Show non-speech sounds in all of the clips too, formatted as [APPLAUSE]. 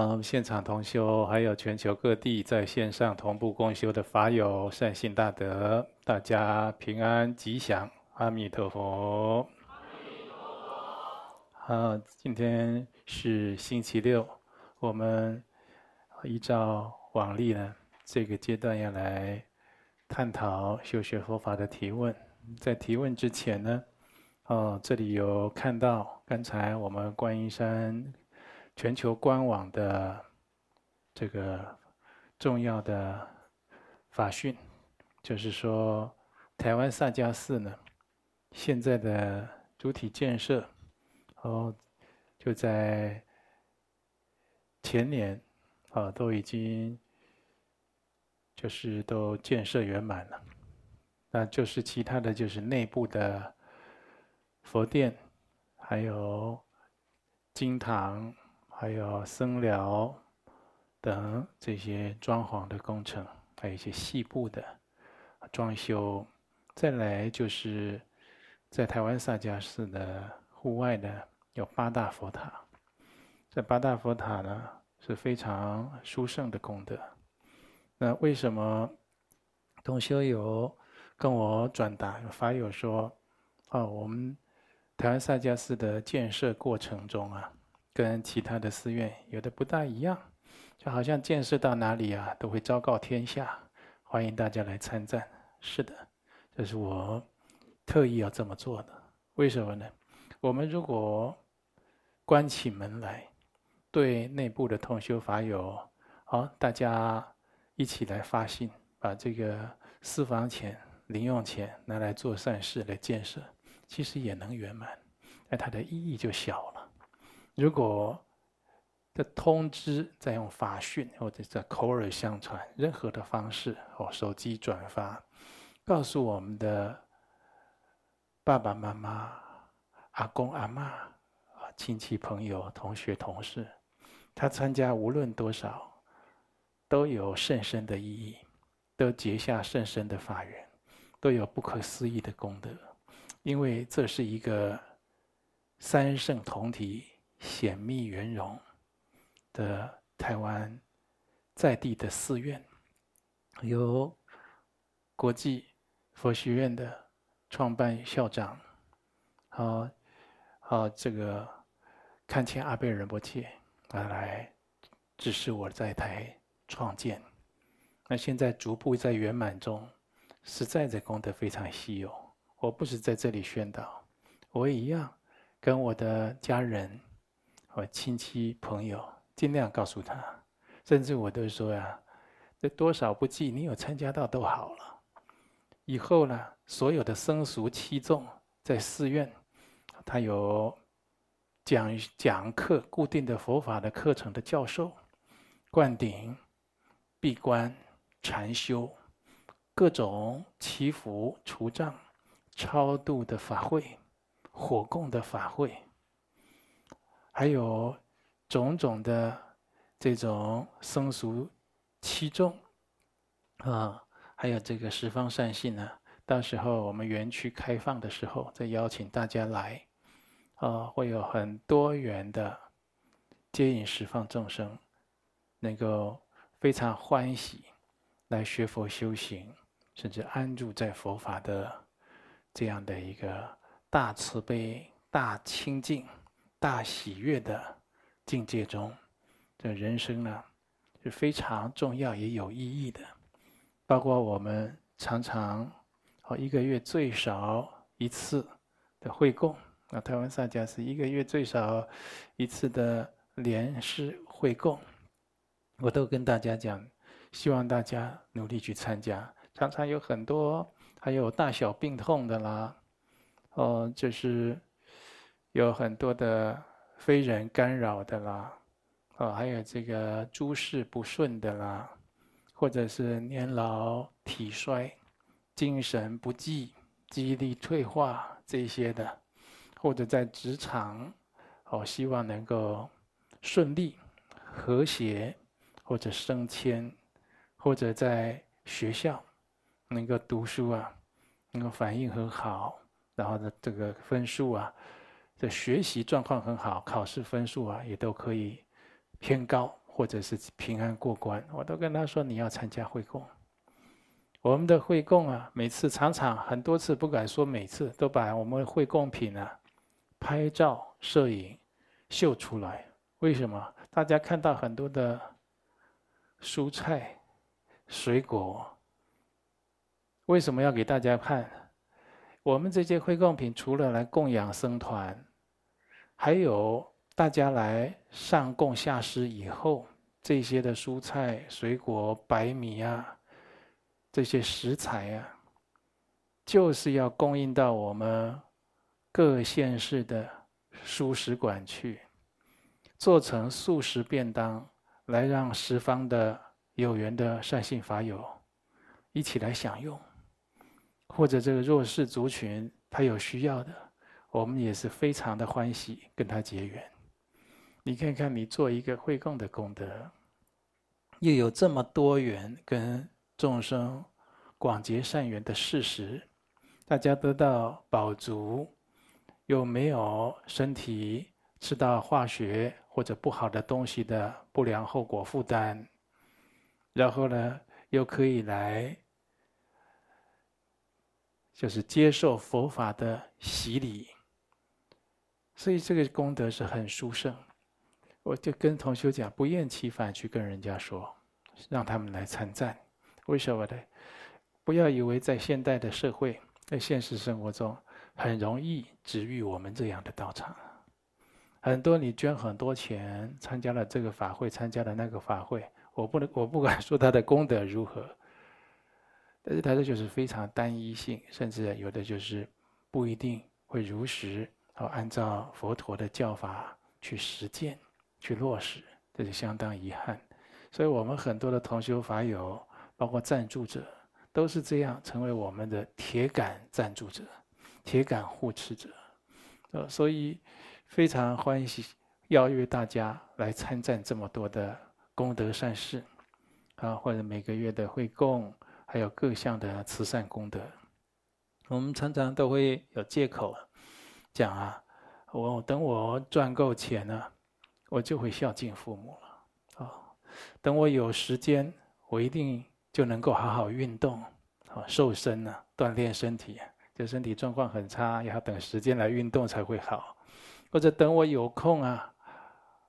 好，现场同修，还有全球各地在线上同步共修的法友，善信大德，大家平安吉祥，阿弥陀佛。好，今天是星期六，我们依照往例呢，这个阶段要来探讨修学佛法的提问。在提问之前呢，哦，这里有看到刚才我们观音山。全球官网的这个重要的法讯，就是说，台湾萨迦寺呢，现在的主体建设，哦，就在前年，啊，都已经就是都建设圆满了。那就是其他的就是内部的佛殿，还有经堂。还有僧寮等这些装潢的工程，还有一些细部的装修。再来就是在台湾萨迦寺的户外呢，有八大佛塔。这八大佛塔呢是非常殊胜的功德。那为什么同修有跟我转达法友说，哦，我们台湾萨迦寺的建设过程中啊。跟其他的寺院有的不大一样，就好像建设到哪里啊，都会昭告天下，欢迎大家来参赞。是的，这是我特意要这么做的。为什么呢？我们如果关起门来，对内部的同修法友，好，大家一起来发心，把这个私房钱、零用钱拿来做善事来建设，其实也能圆满，那它的意义就小了。如果的通知再用法讯或者在口耳相传，任何的方式或手机转发，告诉我们的爸爸妈妈、阿公阿嬷、亲戚朋友、同学同事，他参加无论多少，都有甚深的意义，都结下甚深的法缘，都有不可思议的功德，因为这是一个三圣同体。显密圆融的台湾在地的寺院，由国际佛学院的创办校长，好，好，这个堪谦阿贝仁波切啊来指示我在台创建。那现在逐步在圆满中，实在的功德非常稀有。我不是在这里宣导，我也一样跟我的家人。我亲戚朋友尽量告诉他，甚至我都说呀，这多少不计，你有参加到都好了。以后呢，所有的僧俗七众在寺院，他有讲讲课固定的佛法的课程的教授，灌顶、闭关、禅修，各种祈福、除障、超度的法会，火供的法会。还有种种的这种僧俗七众啊，还有这个十方善信呢。到时候我们园区开放的时候，再邀请大家来啊，会有很多元的接引十方众生，能够非常欢喜来学佛修行，甚至安住在佛法的这样的一个大慈悲、大清净。大喜悦的境界中，这人生呢是非常重要也有意义的。包括我们常常哦一个月最少一次的会供，那台湾萨迦是一个月最少一次的莲师会供，我都跟大家讲，希望大家努力去参加。常常有很多还有大小病痛的啦，哦就是。有很多的非人干扰的啦，哦，还有这个诸事不顺的啦，或者是年老体衰、精神不济、记忆力退化这些的，或者在职场，哦，希望能够顺利、和谐，或者升迁，或者在学校能够读书啊，能够反应很好，然后呢，这个分数啊。的学习状况很好，考试分数啊也都可以偏高或者是平安过关，我都跟他说你要参加会供。我们的会供啊，每次常常很多次，不敢说每次，都把我们会供品啊拍照、摄影秀出来。为什么？大家看到很多的蔬菜、水果，为什么要给大家看？我们这些会供品除了来供养僧团，还有大家来上供下施以后，这些的蔬菜、水果、白米啊。这些食材啊，就是要供应到我们各县市的蔬食馆去，做成素食便当，来让十方的有缘的善信法友一起来享用，或者这个弱势族群他有需要的，我们也是非常的欢喜跟他结缘。你看看，你做一个会供的功德，又有这么多缘跟。众生广结善缘的事实，大家得到饱足，又没有身体吃到化学或者不好的东西的不良后果负担，然后呢，又可以来，就是接受佛法的洗礼，所以这个功德是很殊胜。我就跟同学讲，不厌其烦去跟人家说，让他们来参赞。为什么呢？不要以为在现代的社会，在现实生活中很容易治愈我们这样的道场。很多你捐很多钱，参加了这个法会，参加了那个法会，我不能，我不敢说他的功德如何，但是他这就是非常单一性，甚至有的就是不一定会如实和按照佛陀的教法去实践、去落实，这是相当遗憾。所以我们很多的同修法友。包括赞助者都是这样，成为我们的铁杆赞助者、铁杆护持者。呃，所以非常欢喜邀约大家来参赞这么多的功德善事啊，或者每个月的会供，还有各项的慈善功德。我们常常都会有借口讲啊，我等我赚够钱了，我就会孝敬父母了啊。等我有时间，我一定。就能够好好运动，啊，瘦身呢，锻炼身体。就身体状况很差，也要等时间来运动才会好。或者等我有空啊，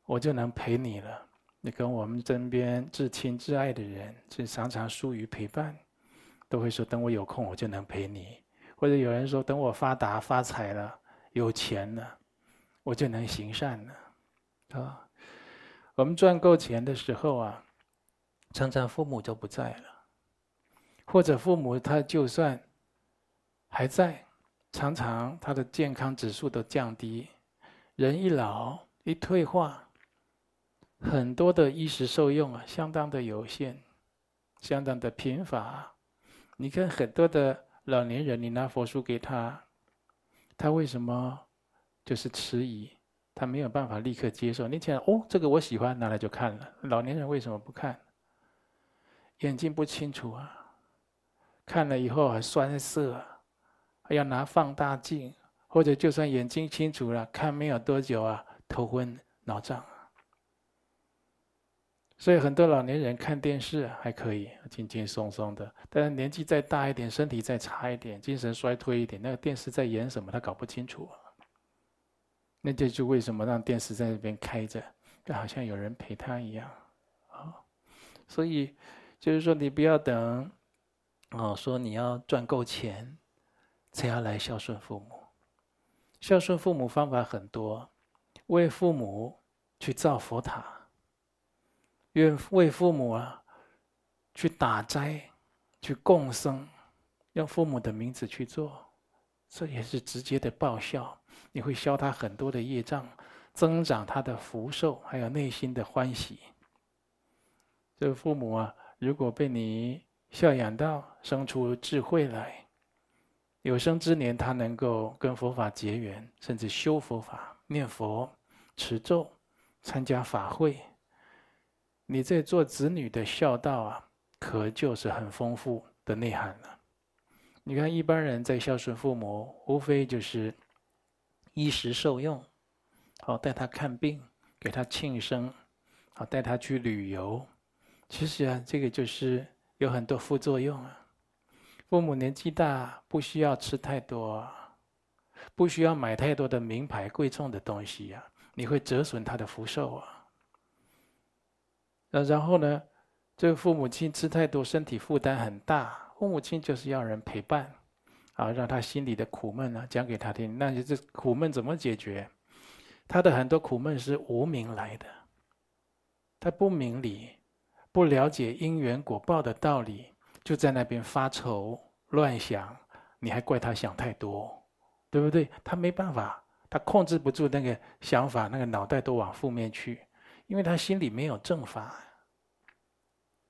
我就能陪你了。你跟我们身边至亲至爱的人，是常常疏于陪伴，都会说等我有空，我就能陪你。或者有人说等我发达发财了，有钱了，我就能行善了。啊，我们赚够钱的时候啊，常常父母就不在了。或者父母他就算还在，常常他的健康指数都降低，人一老一退化，很多的衣食受用啊，相当的有限，相当的贫乏。你看很多的老年人，你拿佛书给他，他为什么就是迟疑？他没有办法立刻接受。你讲哦，这个我喜欢，拿来就看了。老年人为什么不看？眼睛不清楚啊。看了以后还酸涩，还要拿放大镜，或者就算眼睛清楚了，看没有多久啊，头昏脑胀。所以很多老年人看电视还可以，轻轻松松的，但是年纪再大一点，身体再差一点，精神衰退一点，那个电视在演什么，他搞不清楚。那这就为什么让电视在那边开着，就好像有人陪他一样啊。所以就是说，你不要等。哦，说你要赚够钱，才要来孝顺父母。孝顺父母方法很多，为父母去造佛塔，愿为父母啊去打斋、去供僧，用父母的名字去做，这也是直接的报效。你会消他很多的业障，增长他的福寿，还有内心的欢喜。这个父母啊，如果被你孝养到生出智慧来，有生之年他能够跟佛法结缘，甚至修佛法、念佛、持咒、参加法会。你这做子女的孝道啊，可就是很丰富的内涵了。你看一般人在孝顺父母，无非就是衣食受用，好带他看病，给他庆生，好，带他去旅游。其实啊，这个就是有很多副作用啊。父母年纪大，不需要吃太多，不需要买太多的名牌贵重的东西呀，你会折损他的福寿啊。那然后呢，这个父母亲吃太多，身体负担很大。父母亲就是要人陪伴，啊，让他心里的苦闷呢讲给他听。那你这苦闷怎么解决？他的很多苦闷是无明来的，他不明理，不了解因缘果报的道理。就在那边发愁乱想，你还怪他想太多，对不对？他没办法，他控制不住那个想法，那个脑袋都往负面去，因为他心里没有正法，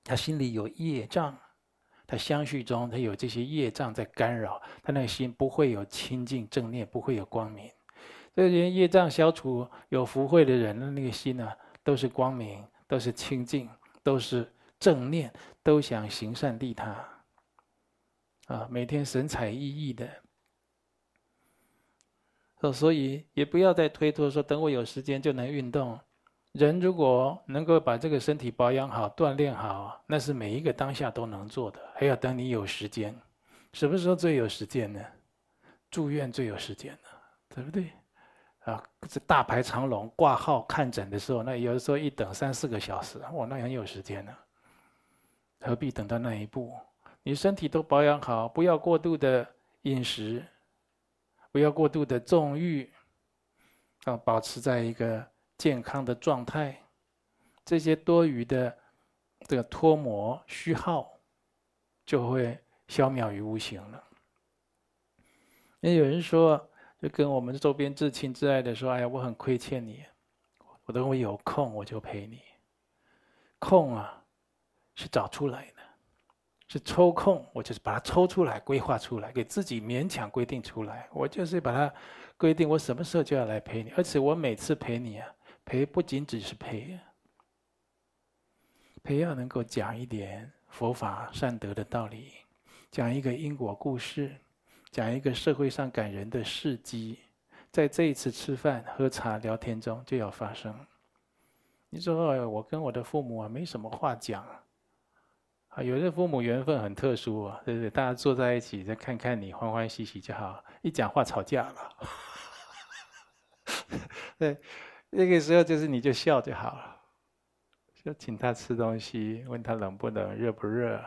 他心里有业障，他相续中他有这些业障在干扰，他那个心不会有清净正念，不会有光明。这些业障消除，有福慧的人的那个心呢，都是光明，都是清净，都是。正念都想行善利他，啊，每天神采奕奕的，所以也不要再推脱说等我有时间就能运动。人如果能够把这个身体保养好、锻炼好，那是每一个当下都能做的。还要等你有时间，什么时候最有时间呢？住院最有时间了，对不对？啊，这大排长龙挂号看诊的时候，那有的时候一等三四个小时，哇，那很有时间呢。何必等到那一步？你身体都保养好，不要过度的饮食，不要过度的纵欲，要保持在一个健康的状态。这些多余的这个脱模虚耗，就会消渺于无形了。那有人说，就跟我们周边至亲至爱的说：“哎呀，我很亏欠你，我等我有空我就陪你。”空啊！是找出来的，是抽空，我就是把它抽出来，规划出来，给自己勉强规定出来。我就是把它规定，我什么时候就要来陪你，而且我每次陪你啊，陪不仅只是陪，陪要能够讲一点佛法善德的道理，讲一个因果故事，讲一个社会上感人的事迹，在这一次吃饭喝茶聊天中就要发生。你说我跟我的父母啊，没什么话讲。啊，有的父母缘分很特殊啊，对不对？大家坐在一起再看看你，欢欢喜喜就好。一讲话吵架了，对，[LAUGHS] 那个时候就是你就笑就好了，就请他吃东西，问他冷不冷、热不热，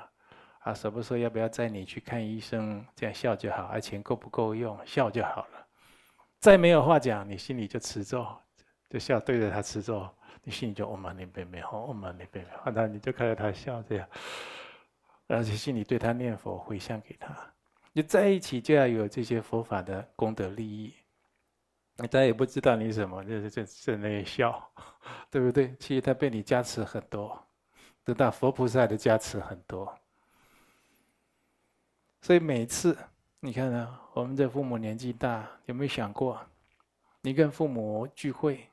啊，什么时候要不要载你去看医生，这样笑就好。啊，钱够不够用，笑就好了。再没有话讲，你心里就持咒，就笑对着他持咒。你心里就哦嘛你贝贝哦嘛你贝贝，那你就看着他笑这样，而且心里对他念佛回向给他，你在一起就要有这些佛法的功德利益。你他也不知道你什么，就是在在那里笑，对不对？其实他被你加持很多，得到佛菩萨的加持很多。所以每次你看呢，我们这父母年纪大，有没有想过，你跟父母聚会？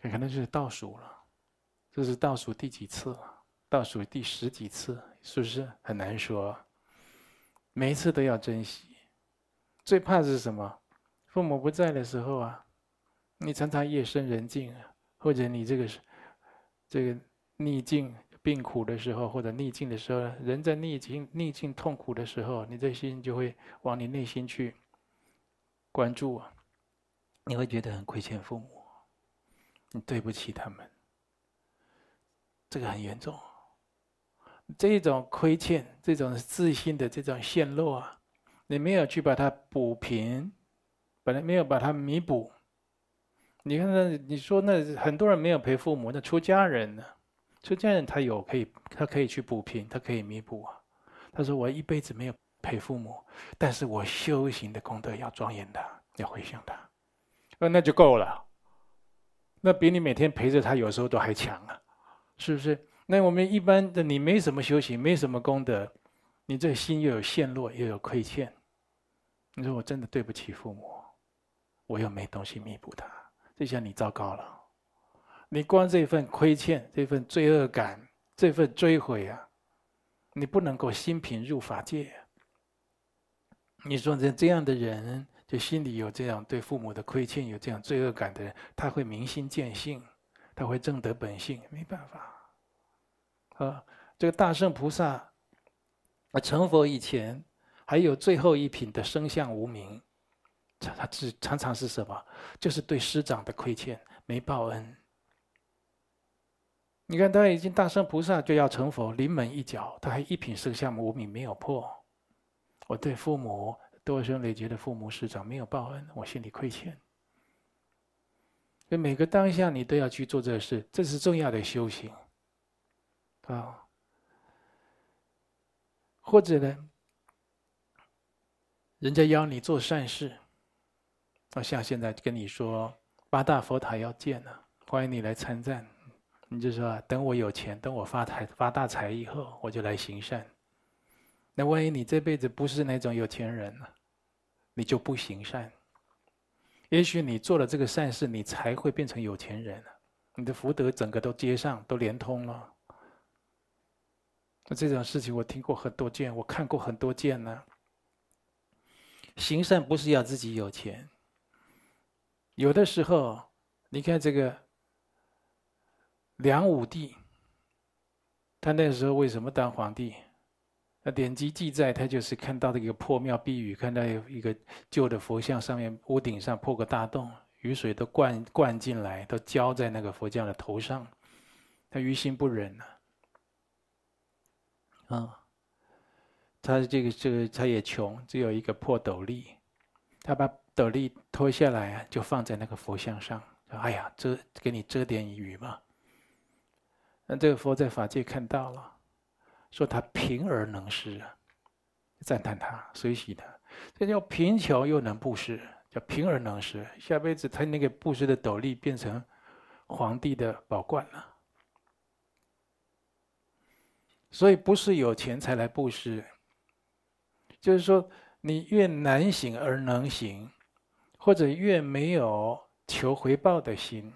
可能就是倒数了，这是倒数第几次了？倒数第十几次，是不是很难说？每一次都要珍惜。最怕是什么？父母不在的时候啊，你常常夜深人静啊，或者你这个是这个逆境病苦的时候，或者逆境的时候，人在逆境逆境痛苦的时候，你这心就会往你内心去关注啊，你会觉得很亏欠父母。你对不起他们，这个很严重。这种亏欠，这种自信的这种陷落啊，你没有去把它补平，本来没有把它弥补。你看那，你说那很多人没有陪父母，那出家人呢？出家人他有可以，他可以去补平，他可以弥补啊。他说我一辈子没有陪父母，但是我修行的功德要庄严的，要回向他，那就够了。那比你每天陪着他有时候都还强啊，是不是？那我们一般的你没什么修行，没什么功德，你这心又有陷落，又有亏欠。你说我真的对不起父母，我又没东西弥补他，这下你糟糕了。你光这份亏欠，这份罪恶感，这份追悔啊，你不能够心平入法界。你说这这样的人。就心里有这样对父母的亏欠，有这样罪恶感的人，他会明心见性，他会正得本性，没办法。啊，这个大圣菩萨啊，成佛以前还有最后一品的生相无名常，他只常常是什么？就是对师长的亏欠，没报恩。你看，他已经大圣菩萨就要成佛，临门一脚，他还一品生相无明没有破。我对父母多生累劫的父母师长没有报恩，我心里亏欠。所以每个当下你都要去做这事，这是重要的修行啊。或者呢，人家邀你做善事，啊，像现在跟你说八大佛塔要建了，欢迎你来参赞，你就说等我有钱，等我发财发大财以后，我就来行善。那万一你这辈子不是那种有钱人呢，你就不行善。也许你做了这个善事，你才会变成有钱人，你的福德整个都接上，都连通了。那这种事情我听过很多件，我看过很多件呢。行善不是要自己有钱，有的时候，你看这个梁武帝，他那时候为什么当皇帝？那典籍记载，他就是看到这个破庙避雨，看到有一个旧的佛像上面屋顶上破个大洞，雨水都灌灌进来，都浇在那个佛像的头上，他于心不忍呐。啊，他这个这个他也穷，只有一个破斗笠，他把斗笠脱下来啊，就放在那个佛像上，说：“哎呀，遮给你遮点雨嘛。”那这个佛在法界看到了。说他贫而能施啊，赞叹他，随喜他。这叫贫穷又能布施，叫贫而能施。下辈子他那个布施的斗笠变成皇帝的宝冠了。所以不是有钱才来布施，就是说你越难行而能行，或者越没有求回报的心，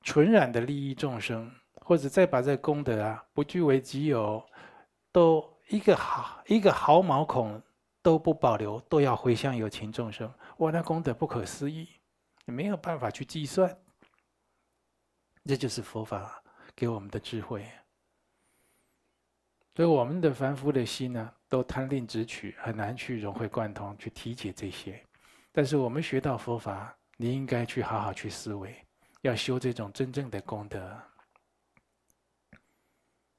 纯然的利益众生。或者再把这功德啊，不据为己有，都一个毫一个毫毛孔都不保留，都要回向有情众生。哇，那功德不可思议，没有办法去计算。这就是佛法给我们的智慧。所以我们的凡夫的心呢，都贪吝执取，很难去融会贯通，去体解这些。但是我们学到佛法，你应该去好好去思维，要修这种真正的功德。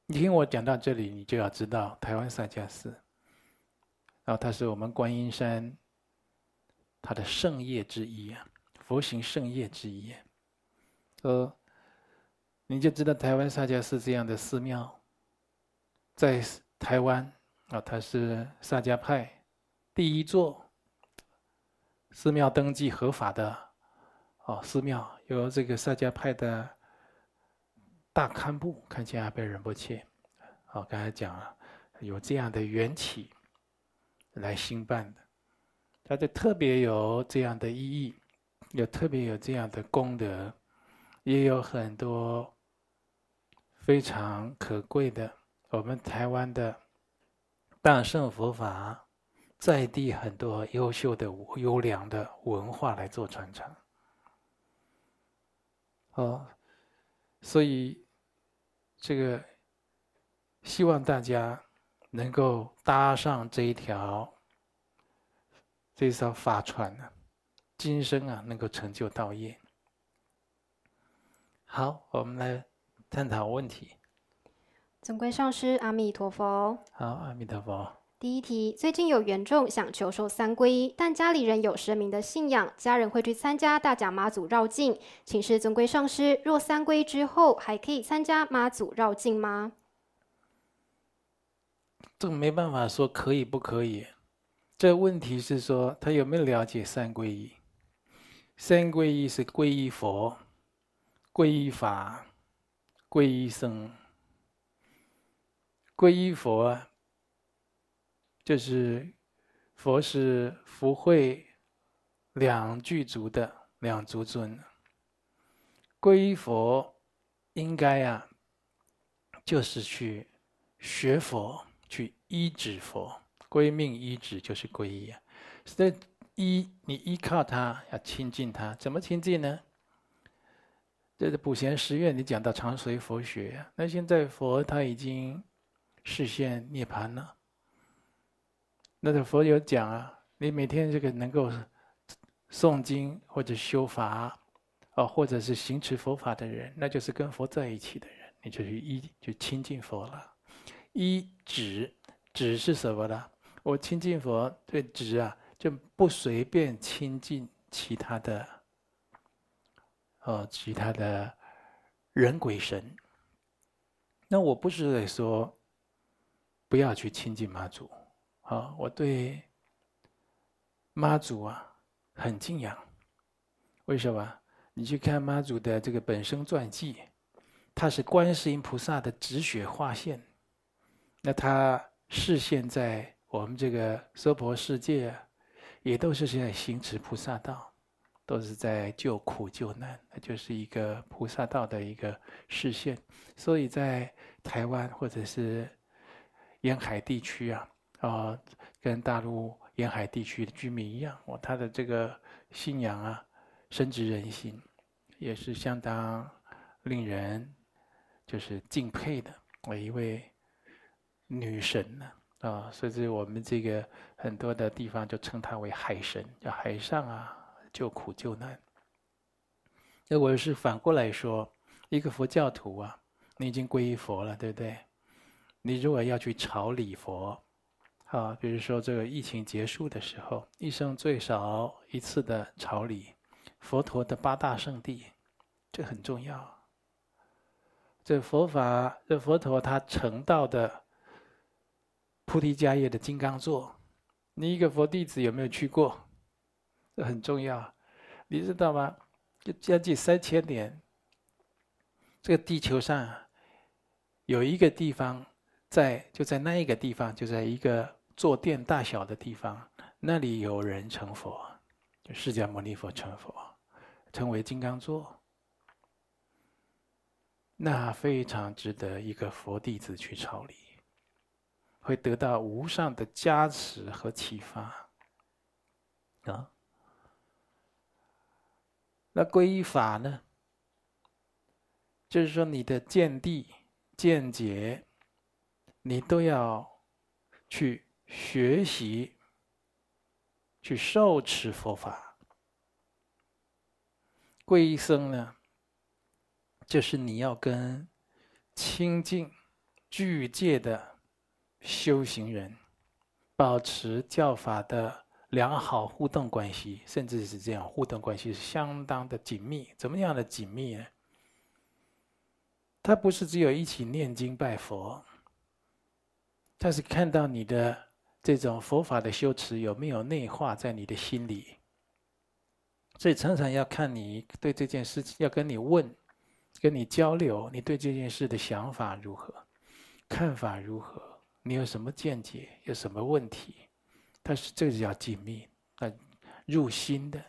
你听我讲到这里，你就要知道台湾萨迦寺，然后它是我们观音山它的圣业之一啊，佛行圣业之一。呃，你就知道台湾萨迦寺这样的寺庙，在台湾啊，它是萨迦派第一座寺庙登记合法的哦寺庙，由这个萨迦派的。大堪布看见阿倍仁波切，哦，刚才讲了，有这样的缘起来兴办的，它就特别有这样的意义，也特别有这样的功德，也有很多非常可贵的我们台湾的大乘佛法在地很多优秀的优良的文化来做传承，哦，所以。这个希望大家能够搭上这一条这艘法船呢，今生啊能够成就道业。好，我们来探讨问题。尊贵上师，阿弥陀佛。好，阿弥陀佛。第一题：最近有缘众想求受三皈依，但家里人有神明的信仰，家人会去参加大甲妈祖绕境。请示尊贵上师，若三皈依之后还可以参加妈祖绕境吗？这个没办法说可以不可以。这个问题是说他有没有了解三皈依？三皈依是皈依佛、皈依法、皈依僧。皈依佛。就是佛是福慧两具足的两足尊，皈依佛应该啊，就是去学佛，去依止佛，归命依止就是皈依啊。所以依你依靠他，要亲近他，怎么亲近呢？这个普贤十愿，你讲到常随佛学，那现在佛他已经示现涅槃了。那个佛有讲啊，你每天这个能够诵经或者修法，啊，或者是行持佛法的人，那就是跟佛在一起的人，你就去依就亲近佛了。依止止是什么呢？我亲近佛，对止啊，就不随便亲近其他的。哦，其他的人鬼神，那我不是在说不要去亲近妈祖，啊，我对妈祖啊很敬仰。为什么？你去看妈祖的这个本生传记，他是观世音菩萨的止血化现，那他示现在我们这个娑婆世界，也都是现在行持菩萨道。都是在救苦救难，那就是一个菩萨道的一个示现。所以在台湾或者是沿海地区啊，啊，跟大陆沿海地区的居民一样，哦，他的这个信仰啊，深植人心，也是相当令人就是敬佩的。我一位女神呢，啊，甚至我们这个很多的地方就称她为海神，叫海上啊。救苦救难。那我是反过来说，一个佛教徒啊，你已经皈依佛了，对不对？你如果要去朝礼佛，啊，比如说这个疫情结束的时候，一生最少一次的朝礼佛陀的八大圣地，这很重要。这佛法，这佛陀他成道的菩提迦叶的金刚座，你一个佛弟子有没有去过？这很重要，你知道吗？就将近三千年，这个地球上有一个地方在，就在那一个地方，就在一个坐垫大小的地方，那里有人成佛，就释迦牟尼佛成佛，成为金刚座，那非常值得一个佛弟子去朝礼，会得到无上的加持和启发，啊。那皈依法呢？就是说，你的见地、见解，你都要去学习、去受持佛法。皈依僧呢，就是你要跟清净具戒的修行人保持教法的。良好互动关系，甚至是这样互动关系是相当的紧密。怎么样的紧密呢？他不是只有一起念经拜佛，他是看到你的这种佛法的修持有没有内化在你的心里。所以常常要看你对这件事情，要跟你问，跟你交流，你对这件事的想法如何，看法如何，你有什么见解，有什么问题。他是这个叫紧密，啊，入心的。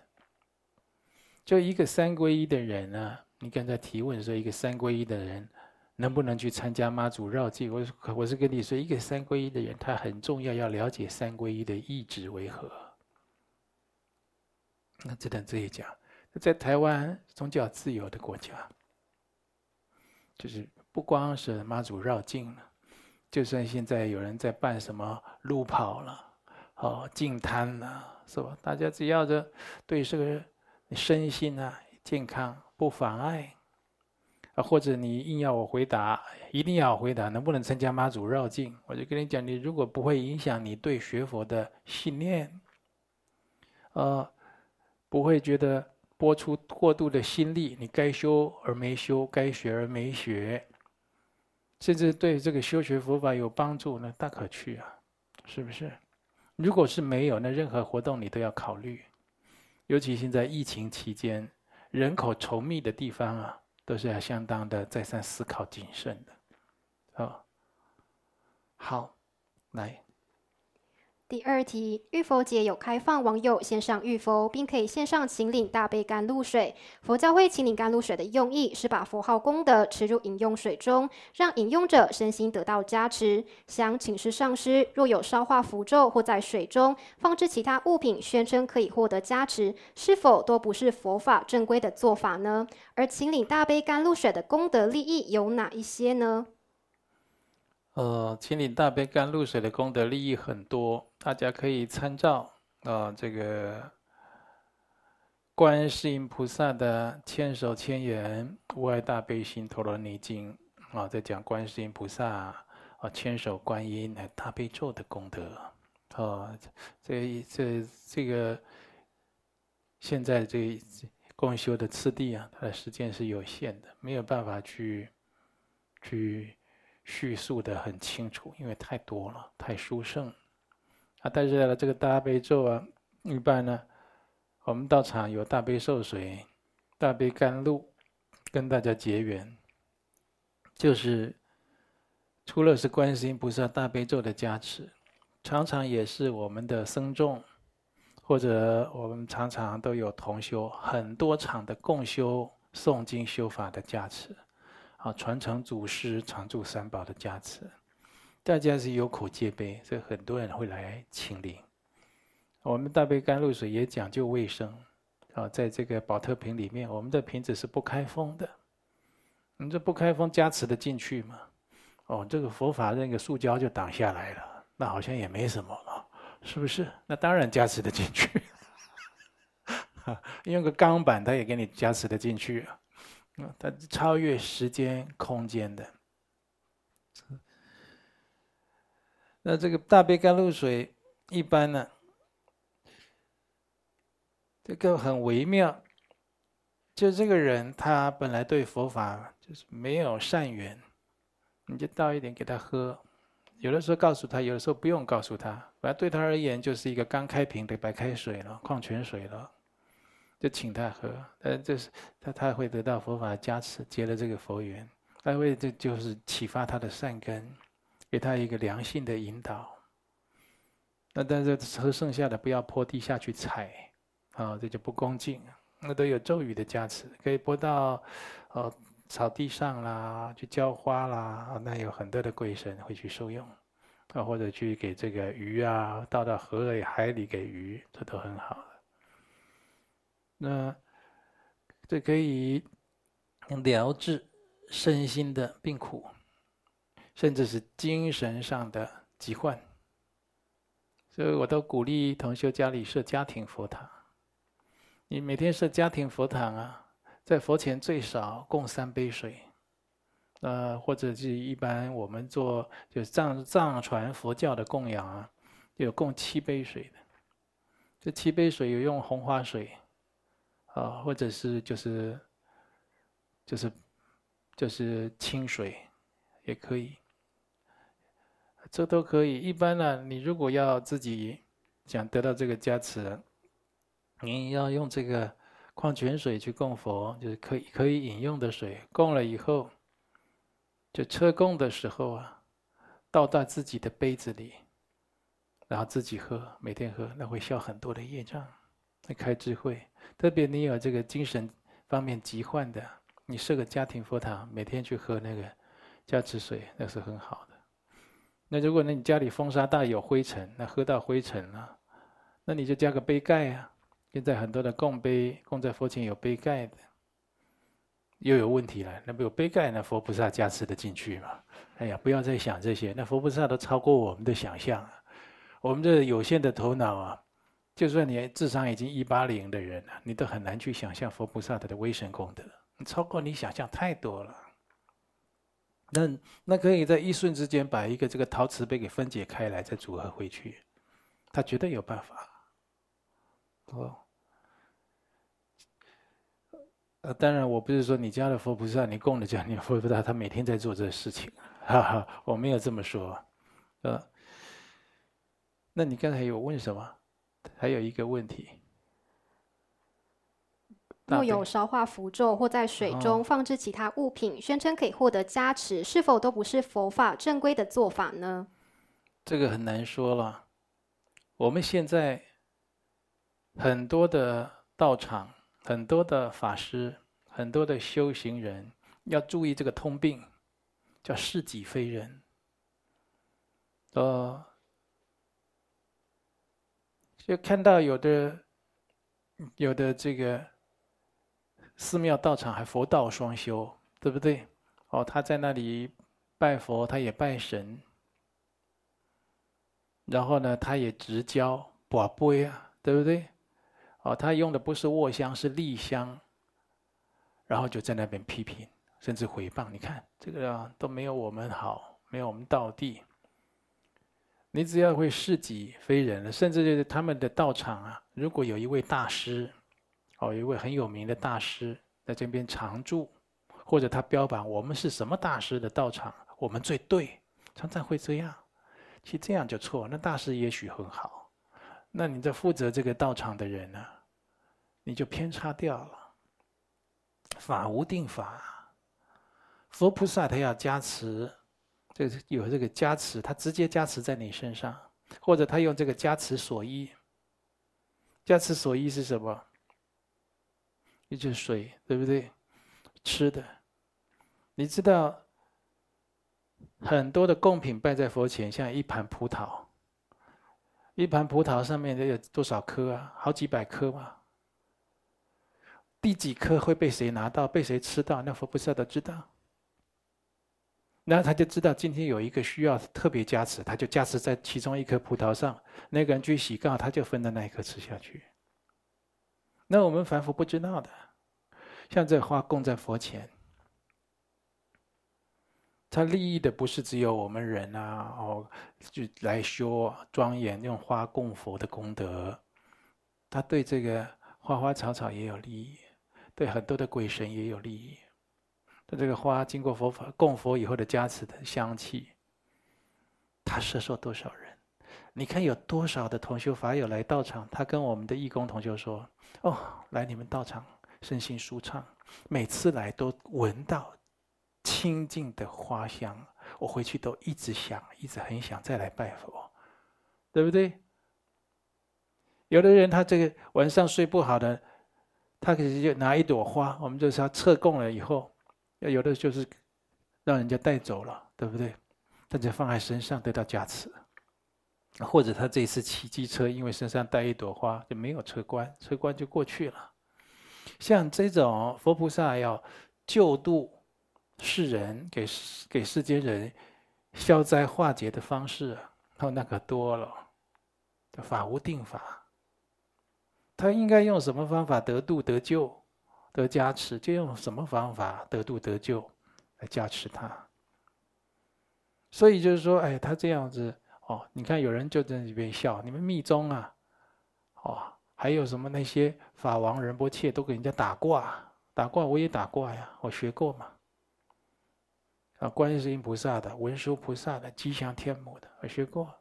就一个三皈依的人啊，你刚才提问说，一个三皈依的人能不能去参加妈祖绕境？我我是跟你说，一个三皈依的人，他很重要，要了解三皈依的意旨为何。那只能这一讲，在台湾宗教自由的国家，就是不光是妈祖绕境了，就算现在有人在办什么路跑了。哦，净滩了，是吧？大家只要这对这个身心啊健康不妨碍啊，或者你硬要我回答，一定要回答，能不能参加妈祖绕境？我就跟你讲，你如果不会影响你对学佛的信念，呃，不会觉得播出过度的心力，你该修而没修，该学而没学，甚至对这个修学佛法有帮助，那大可去啊，是不是？如果是没有，那任何活动你都要考虑，尤其现在疫情期间，人口稠密的地方啊，都是要相当的再三思考谨慎的。啊，好，来。第二题，浴佛节有开放网友线上浴佛，并可以线上请领大杯甘露水。佛教会请领甘露水的用意是把佛号功德持入饮用水中，让饮用者身心得到加持。想请示上师，若有烧化符咒或在水中放置其他物品，宣称可以获得加持，是否都不是佛法正规的做法呢？而请领大杯甘露水的功德利益有哪一些呢？呃，请领大杯甘露水的功德利益很多，大家可以参照啊、这个观世音菩萨的千手千眼无碍大悲心陀罗尼经啊，在讲观世音菩萨啊千手观音大悲咒的功德啊，这这这个现在这共修的次第啊，它的时间是有限的，没有办法去去。叙述的很清楚，因为太多了，太殊胜啊！但是呢，这个大悲咒啊，一般呢，我们道场有大悲受水、大悲甘露，跟大家结缘，就是除了是观世音菩萨大悲咒的加持，常常也是我们的僧众，或者我们常常都有同修很多场的共修诵经修法的加持。啊，传承祖师常住三宝的加持，大家是有口皆碑，所以很多人会来请领。我们大杯甘露水也讲究卫生，啊，在这个宝特瓶里面，我们的瓶子是不开封的。你这不开封加持的进去吗？哦，这个佛法那个塑胶就挡下来了，那好像也没什么了，是不是？那当然加持的进去。[LAUGHS] 用个钢板，它也给你加持的进去啊。它超越时间空间的。那这个大杯甘露水一般呢，这个很微妙。就这个人他本来对佛法就是没有善缘，你就倒一点给他喝。有的时候告诉他，有的时候不用告诉他，反正对他而言就是一个刚开瓶的白开水了，矿泉水了。就请他喝，呃，这是他他会得到佛法加持，结了这个佛缘，他会这就是启发他的善根，给他一个良性的引导。那但是喝剩下的不要泼地下去踩，啊，这就不恭敬。那都有咒语的加持，可以泼到呃草地上啦，去浇花啦，那有很多的贵神会去受用，啊，或者去给这个鱼啊，倒到河里海里给鱼，这都很好。那这可以疗治身心的病苦，甚至是精神上的疾患。所以我都鼓励同修家里设家庭佛堂。你每天设家庭佛堂啊，在佛前最少供三杯水，呃，或者是一般我们做就藏藏传佛教的供养啊，有供七杯水的。这七杯水有用红花水。啊，或者是就是，就是，就是清水，也可以，这都可以。一般呢，你如果要自己想得到这个加持，你要用这个矿泉水去供佛，就是可以可以饮用的水，供了以后，就车供的时候啊，倒到自己的杯子里，然后自己喝，每天喝，那会消很多的业障。会开智慧，特别你有这个精神方面疾患的，你设个家庭佛堂，每天去喝那个加持水，那是很好的。那如果呢，你家里风沙大有灰尘，那喝到灰尘了，那你就加个杯盖啊。现在很多的供杯供在佛前有杯盖的，又有问题了。那不有杯盖，那佛菩萨加持的进去吗？哎呀，不要再想这些，那佛菩萨都超过我们的想象啊。我们这有限的头脑啊。就算你智商已经一八零的人了，你都很难去想象佛菩萨他的威神功德，超过你想象太多了。那那可以在一瞬之间把一个这个陶瓷杯给分解开来，再组合回去，他绝对有办法。哦，呃，当然我不是说你家的佛菩萨，你供的家里佛菩萨，他每天在做这个事情，哈哈，我没有这么说。呃，那你刚才有问什么？还有一个问题，若有烧化符咒或在水中放置其他物品，宣称可以获得加持，是否都不是佛法正规的做法呢？这个很难说了。我们现在很多的道场、很多的法师、很多的修行人要注意这个通病，叫是己非人。呃，就看到有的有的这个寺庙道场还佛道双修，对不对？哦，他在那里拜佛，他也拜神。然后呢，他也直交跋杯啊，对不对？哦，他用的不是卧香，是立香。然后就在那边批评，甚至诽谤。你看这个啊，都没有我们好，没有我们道地。你只要会是己非人了，甚至就是他们的道场啊，如果有一位大师，哦，有一位很有名的大师在这边常住，或者他标榜我们是什么大师的道场，我们最对，常常会这样。其实这样就错，那大师也许很好，那你在负责这个道场的人呢，你就偏差掉了。法无定法，佛菩萨他要加持，这个有这个加持，他直接加持在你身上，或者他用这个加持所依。加持所依是什么？也就是水，对不对？吃的，你知道。很多的贡品摆在佛前，像一盘葡萄，一盘葡萄上面得有多少颗啊？好几百颗吧。第几颗会被谁拿到，被谁吃到？那佛菩萨都知道。然后他就知道今天有一个需要特别加持，他就加持在其中一颗葡萄上。那个人去洗，刚好他就分到那一颗吃下去。那我们凡夫不知道的，像这花供在佛前。他利益的不是只有我们人啊，哦，就来修庄严用花供佛的功德，他对这个花花草草也有利益，对很多的鬼神也有利益。他这个花经过佛法供佛以后的加持的香气，他摄受多少人？你看有多少的同修法友来道场，他跟我们的义工同修说：“哦，来你们道场身心舒畅，每次来都闻到。”清净的花香，我回去都一直想，一直很想再来拜佛，对不对？有的人他这个晚上睡不好的，他可是就拿一朵花，我们就是要撤供了以后，要有的就是让人家带走了，对不对？他就放在身上得到加持，或者他这次骑机车，因为身上带一朵花就没有车关，车关就过去了。像这种佛菩萨要救度。世人给给世间人消灾化解的方式，哦，那可多了。法无定法，他应该用什么方法得度得救得加持，就用什么方法得度得救来加持他。所以就是说，哎，他这样子哦，你看有人就在那边笑，你们密宗啊，哦，还有什么那些法王仁波切都给人家打卦，打卦我也打卦呀，我学过嘛。啊，观世音菩萨的、文殊菩萨的、吉祥天母的，我学过。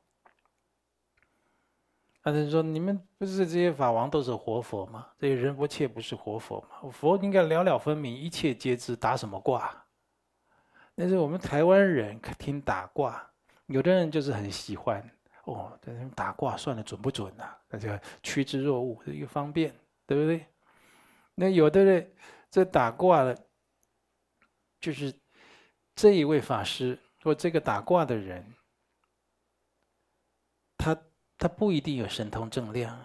他就说：“你们不是这些法王都是活佛吗？这些仁波切不是活佛吗？佛应该了了分明，一切皆知，打什么卦？那是我们台湾人听打卦，有的人就是很喜欢哦，但是打卦算的准不准、啊？那就趋之若鹜，一个方便，对不对？那有的人这打卦的，就是。”这一位法师或这个打卦的人，他他不一定有神通正量，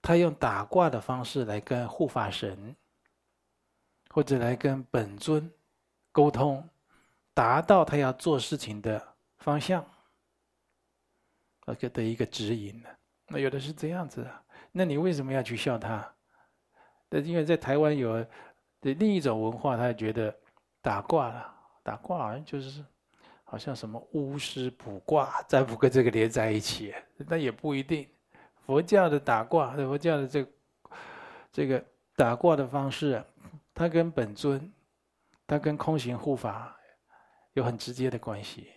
他用打卦的方式来跟护法神，或者来跟本尊沟通，达到他要做事情的方向，而给的一个指引呢。那有的是这样子啊，那你为什么要去笑他？那因为在台湾有的另一种文化，他觉得打卦了。打卦好像就是，好像什么巫师卜卦、占卜跟这个连在一起，那也不一定。佛教的打卦，佛教的这、这个打卦的方式，它跟本尊，它跟空行护法有很直接的关系。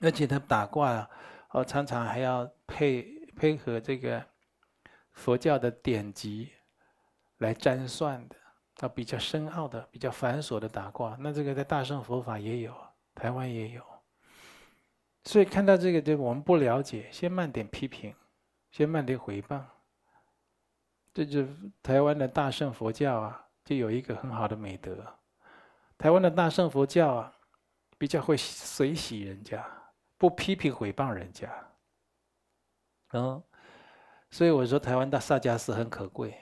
而且他打卦啊，哦，常常还要配配合这个佛教的典籍来占算的。啊，比较深奥的、比较繁琐的打卦，那这个在大乘佛法也有，台湾也有。所以看到这个，就我们不了解，先慢点批评，先慢点回报。这就台湾的大乘佛教啊，就有一个很好的美德。台湾的大乘佛教啊，比较会随喜人家，不批评毁谤人家。嗯，所以我说台湾的萨迦寺很可贵，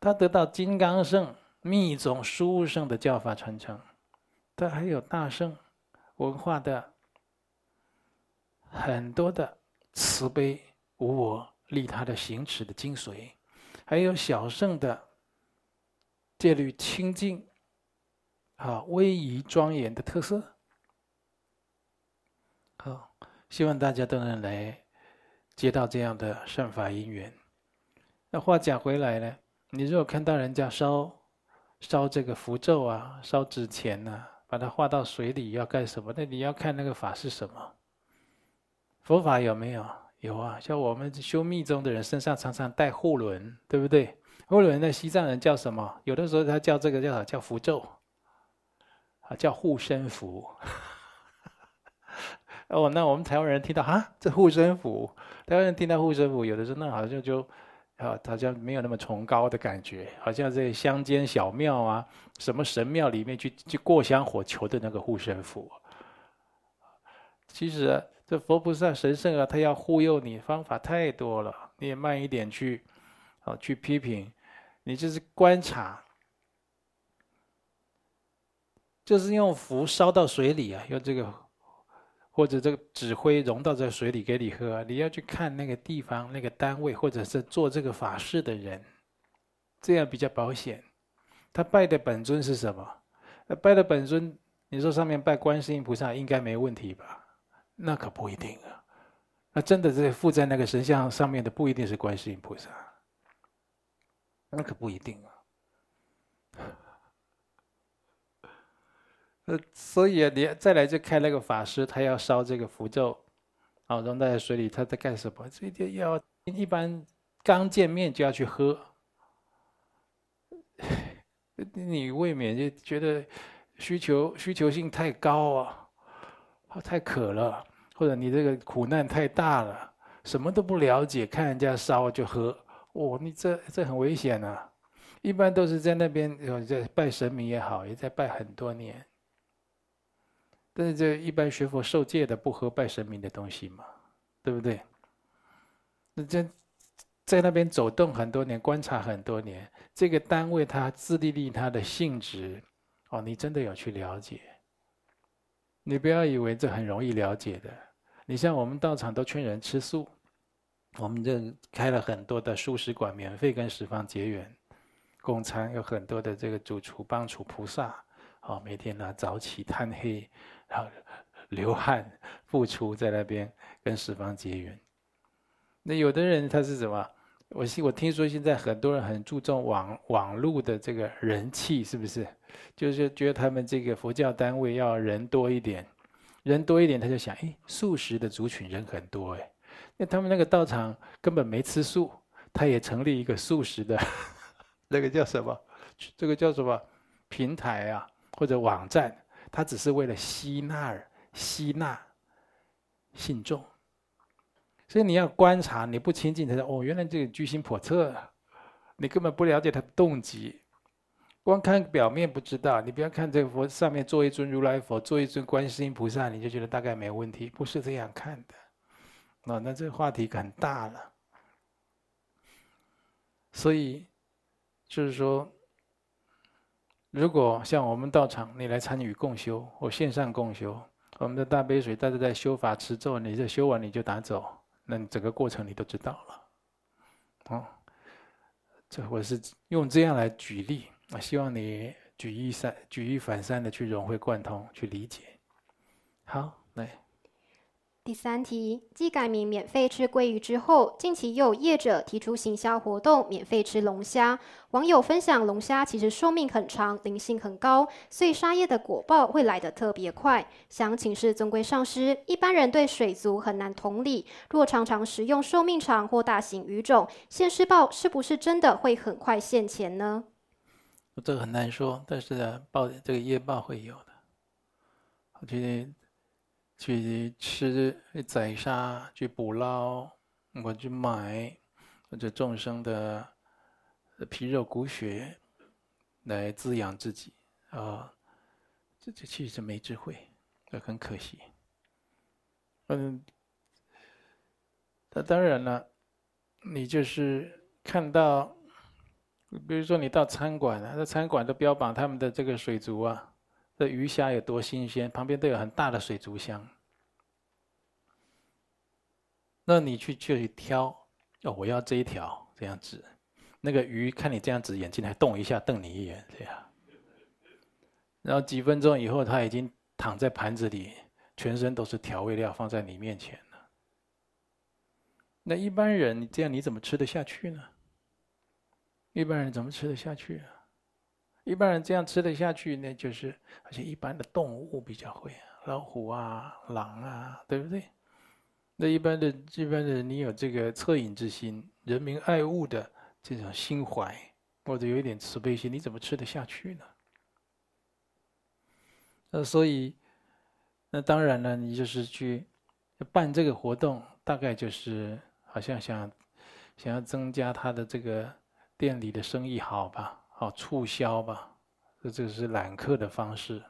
他得到金刚圣、密宗、殊胜的教法传承，他还有大圣文化的。很多的慈悲无我、利他的行持的精髓，还有小圣的戒律清净、啊威仪庄严的特色。好，希望大家都能来接到这样的善法因缘。那话讲回来呢，你如果看到人家烧烧这个符咒啊、烧纸钱呐、啊，把它化到水里要干什么？那你要看那个法是什么。佛法有没有？有啊，像我们修密宗的人身上常常带护轮，对不对？护轮的西藏人叫什么？有的时候他叫这个叫叫符咒，啊，叫护身符。哦，那我们台湾人听到啊，这护身符，台湾人听到护身符，有的时候那好像就啊，好像没有那么崇高的感觉，好像在乡间小庙啊，什么神庙里面去去过香火求的那个护身符。其实。这佛菩萨神圣啊，他要护佑你，方法太多了。你也慢一点去，啊，去批评，你就是观察，就是用符烧到水里啊，用这个或者这个纸灰融到这水里给你喝。你要去看那个地方、那个单位，或者是做这个法事的人，这样比较保险。他拜的本尊是什么？拜的本尊，你说上面拜观世音菩萨，应该没问题吧？那可不一定啊，那真的是附在那个神像上面的，不一定是观世音菩萨，那可不一定啊。呃，所以啊，你再来就看那个法师，他要烧这个符咒，啊，融在水里，他在干什么？这就要一般刚见面就要去喝，[LAUGHS] 你未免就觉得需求需求性太高啊。太渴了，或者你这个苦难太大了，什么都不了解，看人家烧就喝，哦，你这这很危险啊！一般都是在那边有在拜神明也好，也在拜很多年。但是这一般学佛受戒的不喝拜神明的东西嘛，对不对？那这在那边走动很多年，观察很多年，这个单位它自利利它的性质，哦，你真的有去了解。你不要以为这很容易了解的。你像我们道场都劝人吃素，我们这开了很多的素食馆，免费跟十方结缘，供餐有很多的这个主厨帮厨菩萨，哦，每天呢早起贪黑，然后 [LAUGHS] 流汗付出在那边跟十方结缘。那有的人他是什么？我我听说现在很多人很注重网网络的这个人气，是不是？就是觉得他们这个佛教单位要人多一点，人多一点，他就想，哎，素食的族群人很多，哎，那他们那个道场根本没吃素，他也成立一个素食的，[LAUGHS] 那个叫什么？这个叫什么平台啊，或者网站？他只是为了吸纳而吸纳信众，所以你要观察，你不亲近他，哦，原来这个居心叵测，你根本不了解他的动机。光看表面不知道，你不要看这个佛上面坐一尊如来佛，坐一尊观世音菩萨，你就觉得大概没问题，不是这样看的。那那这个话题很大了，所以就是说，如果像我们道场，你来参与共修或线上共修，我们的大杯水大家在修法持咒，你这修完你就拿走，那你整个过程你都知道了。哦，这我是用这样来举例。我希望你举一三举一反三的去融会贯通，去理解。好，第三题，继改名免费吃鲑鱼之后，近期又有业者提出行销活动，免费吃龙虾。网友分享，龙虾其实寿命很长，灵性很高，所以杀业的果报会来得特别快。想请示尊贵上师，一般人对水族很难同理，若常常食用寿命长或大型鱼种，现世报是不是真的会很快现前呢？这个很难说，但是呢，报这个业报会有的。我觉得去吃宰杀，去捕捞，我去买或者众生的皮肉骨血来滋养自己啊，这这其实没智慧，这很可惜。嗯，那当然了，你就是看到，比如说你到餐馆啊，那餐馆都标榜他们的这个水族啊。这鱼虾有多新鲜，旁边都有很大的水族箱。那你去就去挑，哦，我要这一条这样子。那个鱼看你这样子，眼睛还动一下，瞪你一眼，这样。然后几分钟以后，它已经躺在盘子里，全身都是调味料，放在你面前了。那一般人，你这样你怎么吃得下去呢？一般人怎么吃得下去啊？一般人这样吃得下去，那就是而且一般的动物比较会，老虎啊、狼啊，对不对？那一般的、一般的，你有这个恻隐之心、仁民爱物的这种心怀，或者有一点慈悲心，你怎么吃得下去呢？那所以，那当然了，你就是去办这个活动，大概就是好像想想要增加他的这个店里的生意好吧。好促销吧，这这是揽客的方式。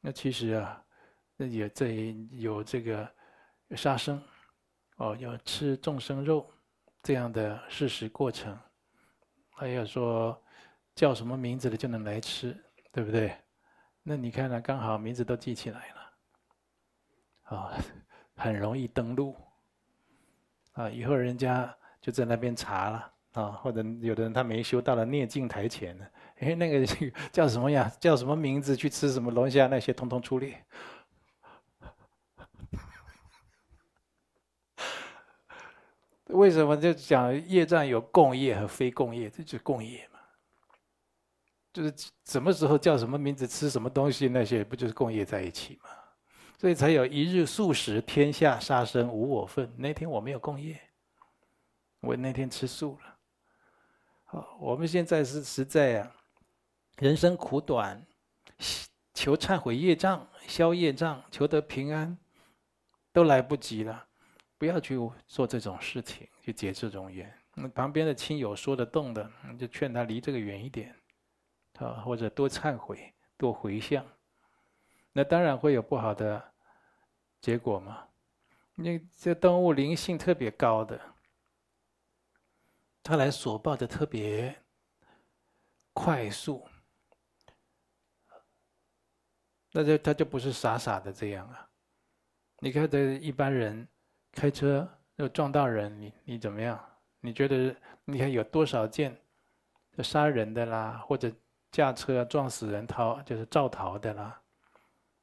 那其实啊，那也这有这个杀生，哦，要吃众生肉这样的事实过程，还有说叫什么名字的就能来吃，对不对？那你看呢，刚好名字都记起来了，啊，很容易登录，啊，以后人家就在那边查了。啊，或者有的人他没修到了念经台前呢，哎，那个 [LAUGHS] 叫什么呀？叫什么名字？去吃什么龙虾？那些通通出列。为什么就讲业障有共业和非共业？这就是共业嘛。就是什么时候叫什么名字，吃什么东西，那些不就是共业在一起吗？所以才有一日素食，天下杀生无我份。那天我没有共业，我那天吃素了。好，我们现在是实在啊，人生苦短，求忏悔业障、消业障、求得平安，都来不及了。不要去做这种事情，去结这种缘。那旁边的亲友说得动的，你就劝他离这个远一点，啊，或者多忏悔、多回向。那当然会有不好的结果嘛。那这动物灵性特别高的。他来索报的特别快速，那就他就不是傻傻的这样啊！你看这一般人开车又撞到人，你你怎么样？你觉得你看有多少件杀人的啦，或者驾车撞死人逃就是肇逃的啦？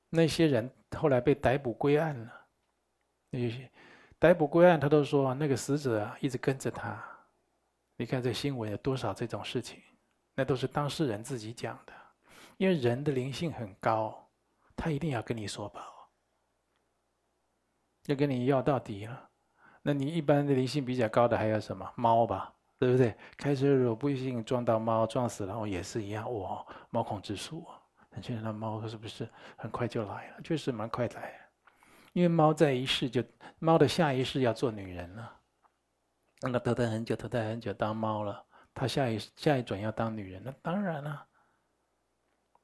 那些人后来被逮捕归案了，那些逮捕归案，他都说那个死者啊一直跟着他。你看这新闻有多少这种事情？那都是当事人自己讲的。因为人的灵性很高，他一定要跟你说吧，要跟你要到底了。那你一般的灵性比较高的还有什么？猫吧，对不对？开车如果不幸撞到猫，撞死了，哦，也是一样。哇，毛孔之数啊！很现在那猫是不是很快就来了？确实蛮快来，因为猫在一世就猫的下一世要做女人了。那投胎很久，投胎很久当猫了，他下一下一转要当女人，那当然了，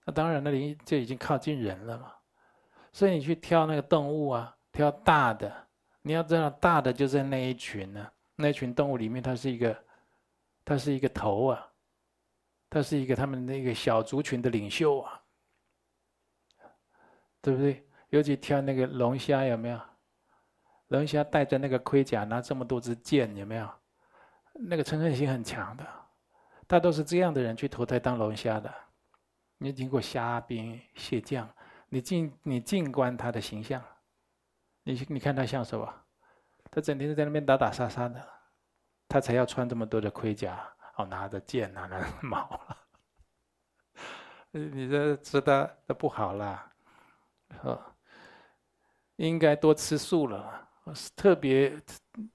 那当然，那你就已经靠近人了嘛。所以你去挑那个动物啊，挑大的，你要知道大的就在那一群呢、那一群动物里面，它是一个，它是一个头啊，它是一个他们那个小族群的领袖啊，对不对？尤其挑那个龙虾，有没有？龙虾带着那个盔甲，拿这么多支箭，有没有？那个诚恳心很强的，大都是这样的人去投胎当龙虾的。你经过虾兵蟹将，你尽你尽观他的形象，你你看他像什么？他整天在那边打打杀杀的，他才要穿这么多的盔甲，哦，拿着剑，拿着矛。[LAUGHS] 你这知道这不好啦，哦，应该多吃素了。特别，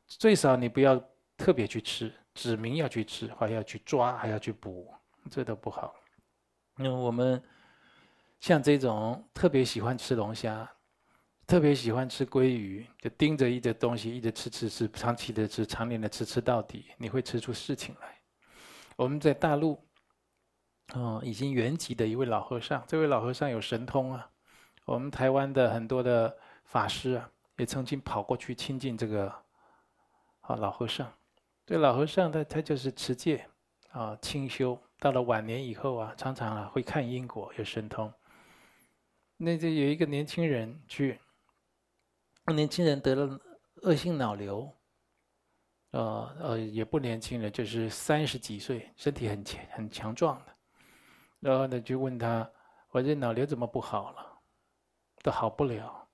最少你不要特别去吃，指明要去吃，还要去抓，还要去捕，这都不好。那我们像这种特别喜欢吃龙虾，特别喜欢吃鲑鱼，就盯着一个东西，一直吃吃吃，长期的吃，常年的吃，吃到底，你会吃出事情来。我们在大陆，哦，已经圆寂的一位老和尚，这位老和尚有神通啊。我们台湾的很多的法师啊，也曾经跑过去亲近这个啊老和尚。这老和尚他他就是持戒啊，清修，到了晚年以后啊，常常啊会看因果，有神通。那就有一个年轻人去。年轻人得了恶性脑瘤，呃呃，也不年轻了，就是三十几岁，身体很强很强壮的。然后呢，就问他：“我这脑瘤怎么不好了？都好不了。”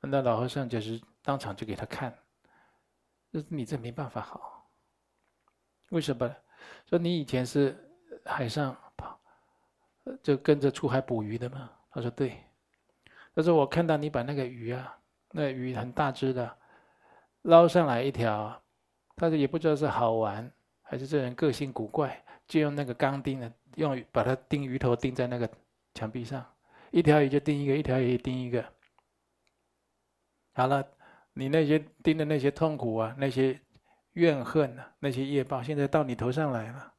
那老和尚就是当场就给他看，说：“你这没办法好，为什么？说你以前是海上跑，就跟着出海捕鱼的吗？”他说：“对。”他说：“我看到你把那个鱼啊。”那鱼很大只的，捞上来一条，他说也不知道是好玩还是这人个性古怪，就用那个钢钉呢，用把它钉鱼头钉在那个墙壁上，一条鱼就钉一个，一条鱼钉一个。好了，你那些盯的那些痛苦啊，那些怨恨啊，那些业报，现在到你头上来了。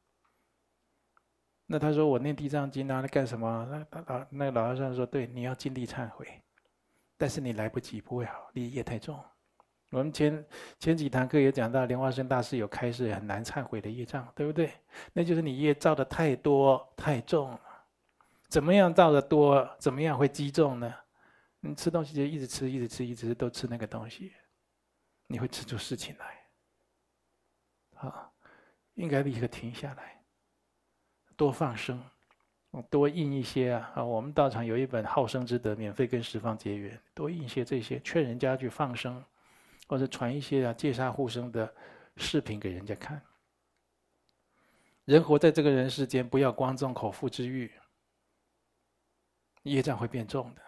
那他说我念地藏经拿来干什么？那老那老和尚说，对，你要尽力忏悔。但是你来不及，不会好，你业太重。我们前前几堂课也讲到，莲花生大师有开示很难忏悔的业障，对不对？那就是你业造的太多太重了。怎么样造的多，怎么样会积重呢？你吃东西就一直吃，一直吃，一直都吃那个东西，你会吃出事情来。啊，应该立刻停下来，多放生。多印一些啊！啊，我们道场有一本《好生之德》，免费跟十方结缘。多印一些这些，劝人家去放生，或者传一些啊戒杀护生的视频给人家看。人活在这个人世间，不要光重口腹之欲，业障会变重的。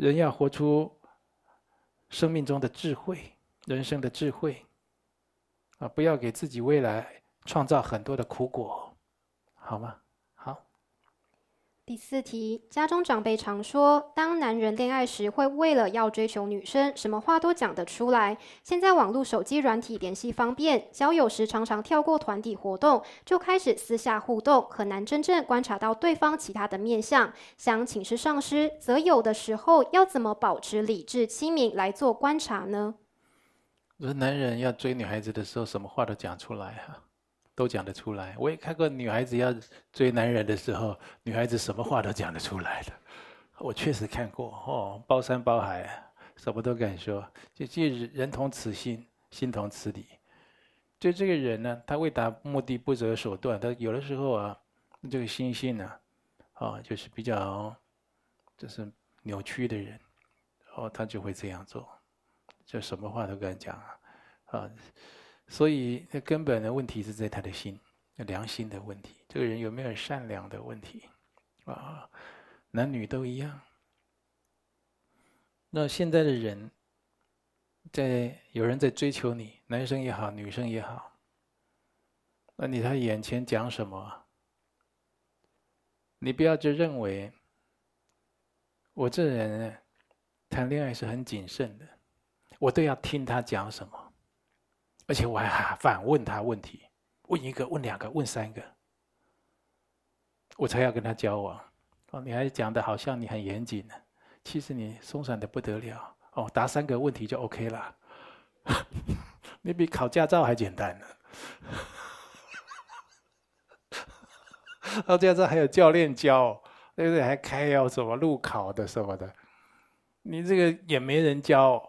人要活出生命中的智慧，人生的智慧啊！不要给自己未来创造很多的苦果，好吗？第四题，家中长辈常说，当男人恋爱时会为了要追求女生，什么话都讲得出来。现在网络、手机软体联系方便，交友时常常跳过团体活动，就开始私下互动，很难真正观察到对方其他的面相。想请示上师，则有的时候要怎么保持理智清明来做观察呢？男人要追女孩子的时候，什么话都讲出来哈。都讲得出来，我也看过女孩子要追男人的时候，女孩子什么话都讲得出来的。我确实看过哦，包山包海，什么都敢说。就即人同此心，心同此理。就这个人呢，他为达目的不择手段。他有的时候啊，这个心性呢，啊，就是比较就是扭曲的人，哦，他就会这样做，就什么话都敢讲啊，啊。所以，那根本的问题是在他的心，良心的问题。这个人有没有善良的问题？啊，男女都一样。那现在的人，在有人在追求你，男生也好，女生也好，那你他眼前讲什么？你不要就认为，我这人谈恋爱是很谨慎的，我都要听他讲什么。而且我还反问他问题，问一个，问两个，问三个，我才要跟他交往。哦，你还讲的好像你很严谨呢，其实你松散的不得了。哦，答三个问题就 OK 了，[LAUGHS] 你比考驾照还简单呢。[LAUGHS] 考驾照还有教练教，对不对？还开要什么路考的什么的，你这个也没人教。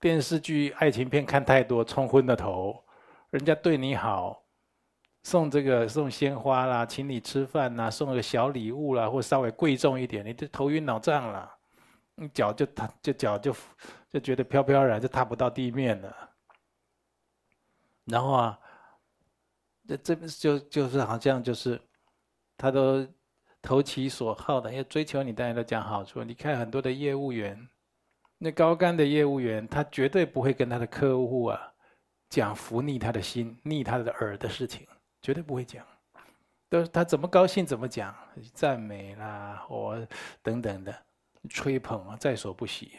电视剧、爱情片看太多，冲昏了头。人家对你好，送这个送鲜花啦，请你吃饭啦，送个小礼物啦，或稍微贵重一点，你就头晕脑胀了，你脚就踏，就脚就就觉得飘飘然，就踏不到地面了。然后啊，这这就就是好像就是，他都投其所好的，要追求你，大家都讲好处。你看很多的业务员。那高干的业务员，他绝对不会跟他的客户啊讲拂逆他的心、逆他的耳的事情，绝对不会讲。都是他怎么高兴怎么讲，赞美啦或等等的，吹捧啊，在所不惜。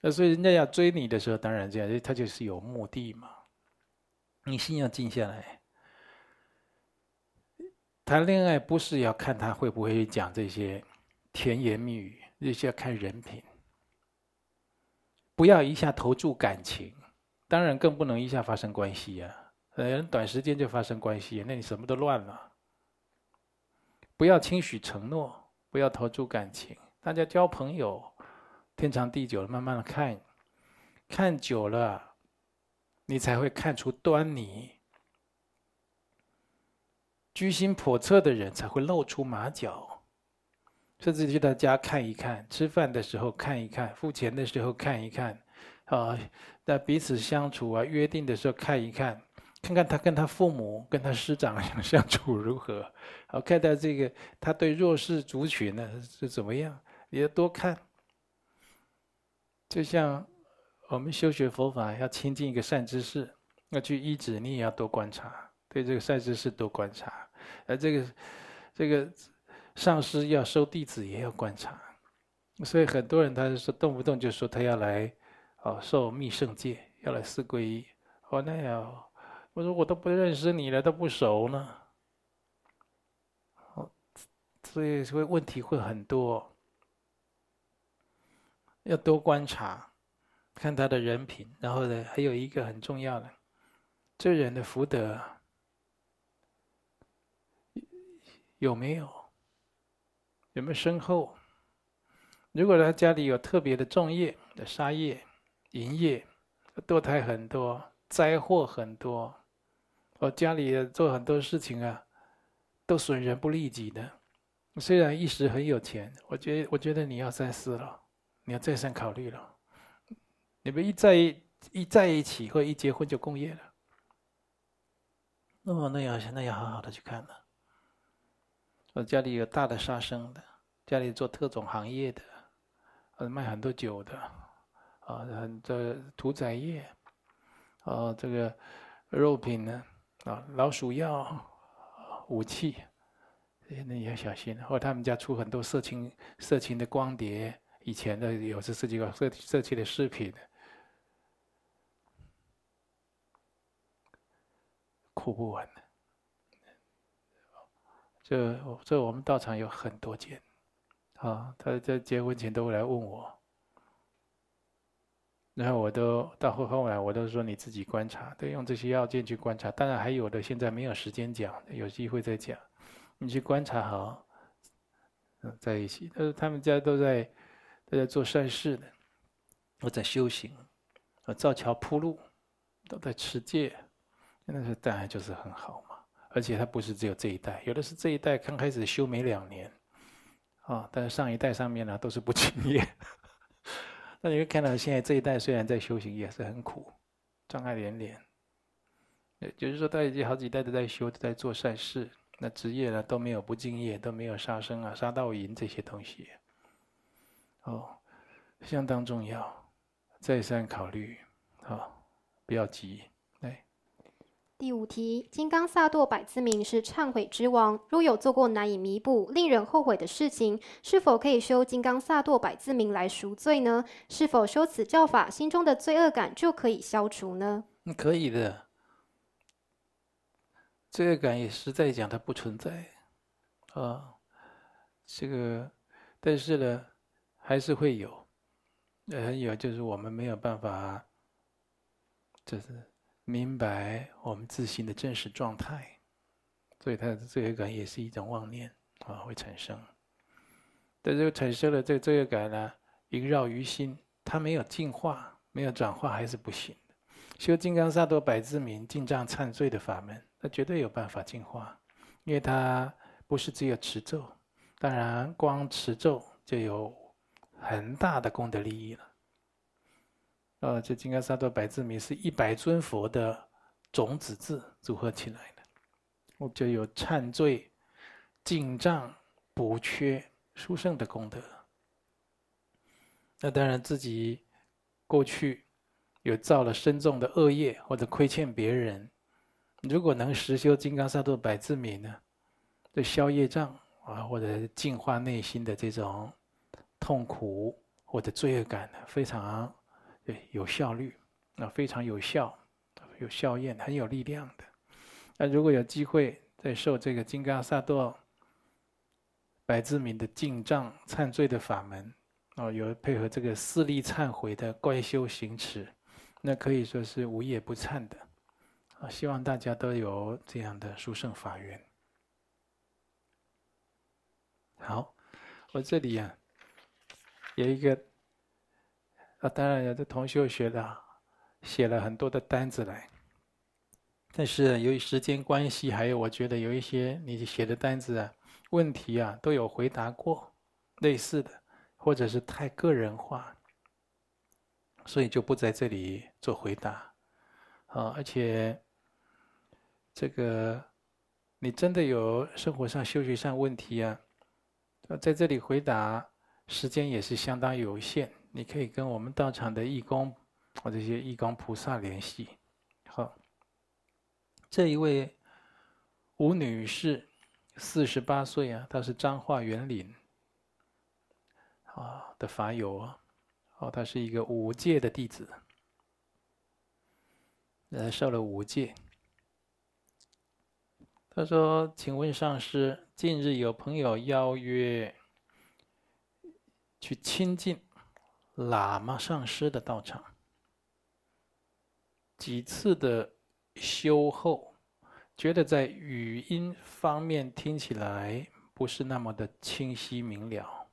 那所以人家要追你的时候，当然这样，他就是有目的嘛。你心要静下来。谈恋爱不是要看他会不会讲这些甜言蜜语，这些要看人品。不要一下投注感情，当然更不能一下发生关系呀。人短时间就发生关系，那你什么都乱了。不要轻许承诺，不要投注感情。大家交朋友，天长地久了，慢慢的看，看久了，你才会看出端倪。居心叵测的人才会露出马脚，甚至去他家看一看，吃饭的时候看一看，付钱的时候看一看，啊，那彼此相处啊，约定的时候看一看，看看他跟他父母、跟他师长相处如何，好看到这个他对弱势族群呢是怎么样，也要多看。就像我们修学佛法要亲近一个善知识，要去依止，你也要多观察，对这个善知识多观察。而这个，这个上师要收弟子也要观察，所以很多人他就说动不动就说他要来，哦，受密圣戒，要来四皈依。哦，那要我说我都不认识你了，都不熟呢。哦，所以所以问题会很多，要多观察，看他的人品，然后呢，还有一个很重要的，这人的福德。有没有？有没有深厚？如果他家里有特别的种业的杀业、淫业，堕胎很多，灾祸很多，我，家里做很多事情啊，都损人不利己的。虽然一时很有钱，我觉得，我觉得你要三思了，你要再三考虑了。你们一在一一在一起或一结婚就共业了，那么那要现在要好好的去看了。我家里有大的杀生的，家里做特种行业的，呃，卖很多酒的，啊，很这屠宰业，啊，这个肉品呢，啊，老鼠药、武器，那你要小心。或者他们家出很多色情、色情的光碟，以前的有是涉及到色色情的饰品，哭不完的。这这我们道场有很多件，啊，他在结婚前都会来问我，然后我都到后后来我都说你自己观察，都，用这些要件去观察。当然还有的现在没有时间讲，有机会再讲。你去观察好，嗯，在一起，但是他们家都在都在做善事的，都在修行，啊，造桥铺路，都在持戒，那是当然就是很好。而且他不是只有这一代，有的是这一代刚开始修没两年，啊，但是上一代上面呢都是不敬业。[LAUGHS] 那你会看到现在这一代虽然在修行，也是很苦，障碍连连。也就是说，他已经好几代都在修，都在做善事，那职业呢都没有不敬业，都没有杀生啊、杀盗淫这些东西。哦，相当重要，再三考虑，啊，不要急。第五题：金刚萨埵百字明是忏悔之王，若有做过难以弥补、令人后悔的事情，是否可以修金刚萨埵百字明来赎罪呢？是否修此教法，心中的罪恶感就可以消除呢？可以的，罪恶感也实在讲它不存在，啊，这个，但是呢，还是会有，呃，有就是我们没有办法，就是。明白我们自心的真实状态，所以他的罪恶感也是一种妄念啊，会产生。但这个产生了这个罪恶感呢，萦绕于心，它没有净化，没有转化，还是不行的。修金刚萨埵百字明净障忏罪的法门，那绝对有办法净化，因为它不是只有持咒，当然光持咒就有很大的功德利益了。呃，这金刚萨埵百字明是一百尊佛的种子字组合起来的，我就有忏罪、净障、补缺、殊胜的功德。那当然自己过去有造了深重的恶业，或者亏欠别人，如果能实修金刚萨埵百字明呢，这消业障啊，或者净化内心的这种痛苦或者罪恶感呢，非常对有效率，啊非常有效、有效验、很有力量的。那如果有机会再受这个金刚萨埵百字明的净障忏罪的法门，哦，有配合这个四力忏悔的怪修行持，那可以说是无业不忏的。啊，希望大家都有这样的殊胜法缘。好，我这里呀、啊、有一个，当然有的同学学的写了很多的单子来，但是由于时间关系，还有我觉得有一些你写的单子啊，问题啊都有回答过类似的，或者是太个人化，所以就不在这里做回答。啊，而且。这个，你真的有生活上、修学上问题啊？在这里回答，时间也是相当有限。你可以跟我们道场的义工或这些义工菩萨联系。好，这一位吴女士，四十八岁啊，她是彰化园林啊的法友啊，哦，她是一个五戒的弟子，呃，受了五戒。他说：“请问上师，近日有朋友邀约去亲近喇嘛上师的道场，几次的修后，觉得在语音方面听起来不是那么的清晰明了。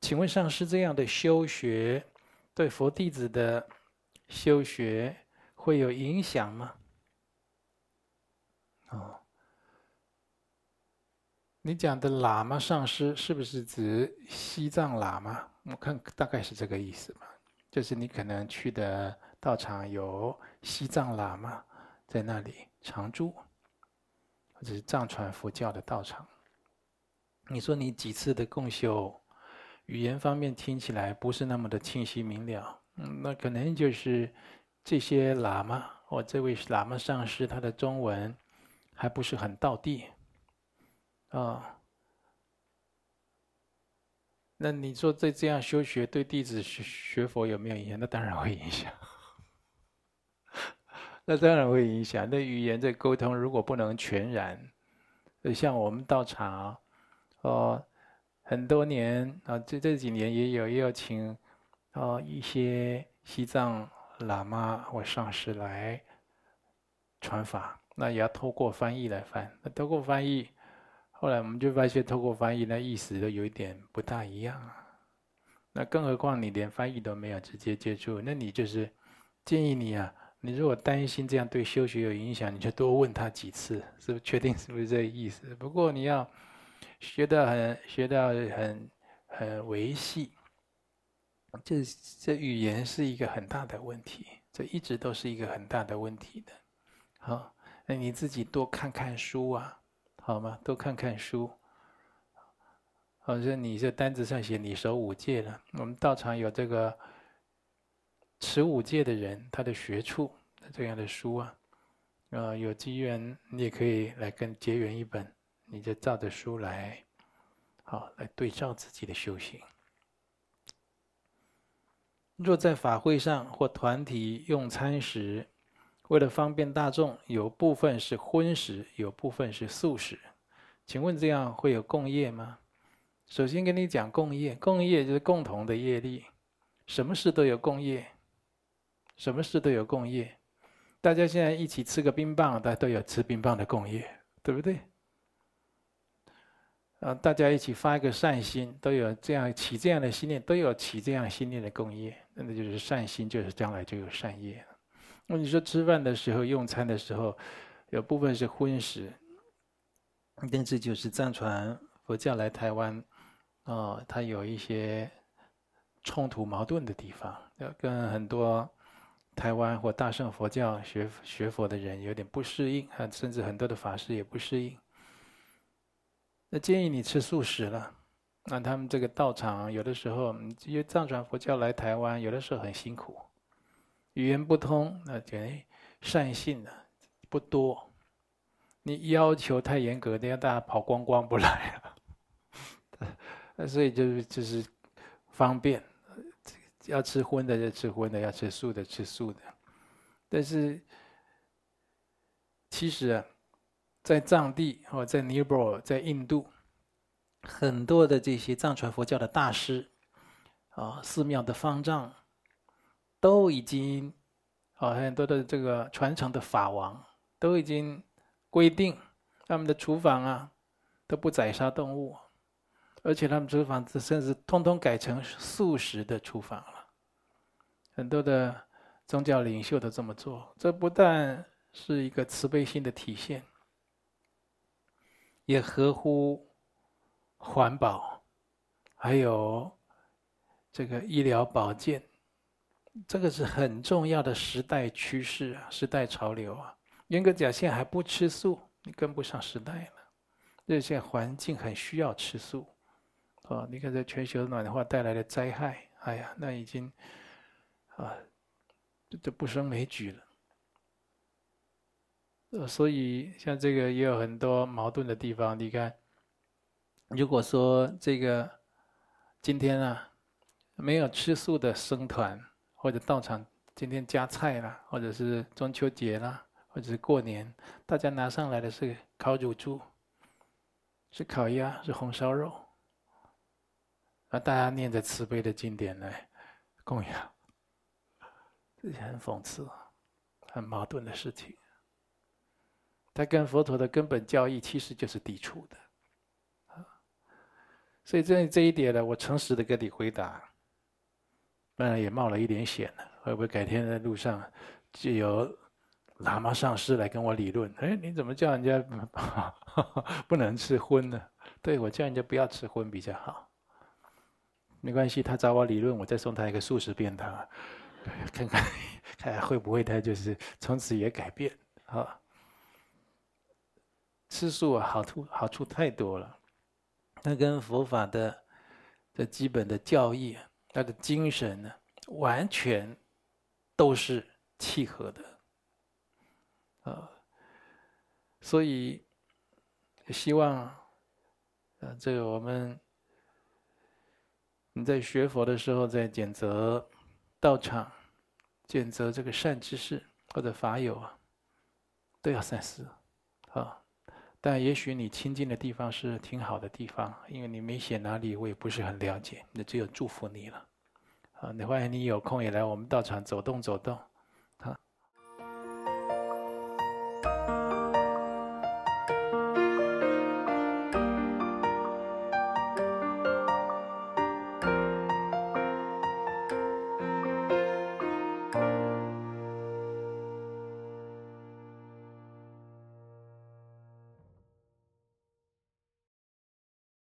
请问上师，这样的修学对佛弟子的修学会有影响吗？”哦，你讲的喇嘛上师是不是指西藏喇嘛？我看大概是这个意思吧。就是你可能去的道场有西藏喇嘛在那里常住，或者是藏传佛教的道场。你说你几次的共修，语言方面听起来不是那么的清晰明了，嗯，那可能就是这些喇嘛或这位喇嘛上师他的中文。还不是很道地，啊、那你说这这样修学对弟子学学佛有没有影响？那当然会影响，[LAUGHS] 那当然会影响。那语言这沟通如果不能全然，像我们道场，哦，很多年啊，这这几年也有也有请哦一些西藏喇嘛或上师来传法。那也要透过翻译来翻，那透过翻译，后来我们就发现，透过翻译那意思都有一点不大一样啊。那更何况你连翻译都没有直接接触，那你就是建议你啊，你如果担心这样对修学有影响，你就多问他几次，是不是确定是不是这个意思？不过你要学到很学到很很维系，这这语言是一个很大的问题，这一直都是一个很大的问题的，好。那你自己多看看书啊，好吗？多看看书。好像你这单子上写你守五戒了，我们道场有这个持五戒的人，他的学处这样的书啊，呃，有机缘你也可以来跟结缘一本，你就照着书来，好来对照自己的修行。若在法会上或团体用餐时，为了方便大众，有部分是荤食，有部分是素食。请问这样会有共业吗？首先跟你讲共业，共业就是共同的业力，什么事都有共业，什么事都有共业。大家现在一起吃个冰棒，大家都有吃冰棒的共业，对不对？啊，大家一起发一个善心，都有这样起这样的心念，都有起这样心念的共业，那就是善心，就是将来就有善业。那你说吃饭的时候、用餐的时候，有部分是荤食，但这就是藏传佛教来台湾，哦，它有一些冲突矛盾的地方，要跟很多台湾或大乘佛教学学佛的人有点不适应啊，甚至很多的法师也不适应。那建议你吃素食了，那他们这个道场有的时候，因为藏传佛教来台湾，有的时候很辛苦。语言不通，那等善信呢不多。你要求太严格，等下大家跑光光不来了。那 [LAUGHS] 所以就是就是方便，要吃荤的就吃荤的，要吃素的吃素的。但是其实啊，在藏地或在尼泊尔、在印度，很多的这些藏传佛教的大师啊，寺庙的方丈都已经啊，很多的这个传承的法王都已经规定，他们的厨房啊都不宰杀动物。而且他们厨房甚至通通改成素食的厨房了，很多的宗教领袖都这么做。这不但是一个慈悲心的体现，也合乎环保，还有这个医疗保健，这个是很重要的时代趋势啊，时代潮流啊。严格讲，现在还不吃素，你跟不上时代了。这些环境很需要吃素。哦，你看这全球暖化带来的灾害，哎呀，那已经啊，这这不胜枚举了。呃，所以像这个也有很多矛盾的地方。你看，如果说这个今天啊，没有吃素的僧团或者道场，今天加菜啦，或者是中秋节啦，或者是过年，大家拿上来的是烤乳猪，是烤鸭，是红烧肉。那大家念着慈悲的经典来供养，这些很讽刺、很矛盾的事情。它跟佛陀的根本教义其实就是抵触的。所以这这一点呢，我诚实的跟你回答，当然也冒了一点险了。会不会改天在路上就有喇嘛上师来跟我理论？哎，你怎么叫人家 [LAUGHS] 不能吃荤呢？对，我叫人家不要吃荤比较好。没关系，他找我理论，我再送他一个素食便当，看看看 [LAUGHS] 看会不会他就是从此也改变啊？吃素啊，好处好处太多了，那跟佛法的这基本的教义，他的精神呢，完全都是契合的啊。所以希望啊，这个我们。你在学佛的时候，在拣择道场、拣择这个善知识或者法友啊，都要三思。但也许你亲近的地方是挺好的地方，因为你没写哪里，我也不是很了解。那只有祝福你了啊！你欢迎你有空也来我们道场走动走动。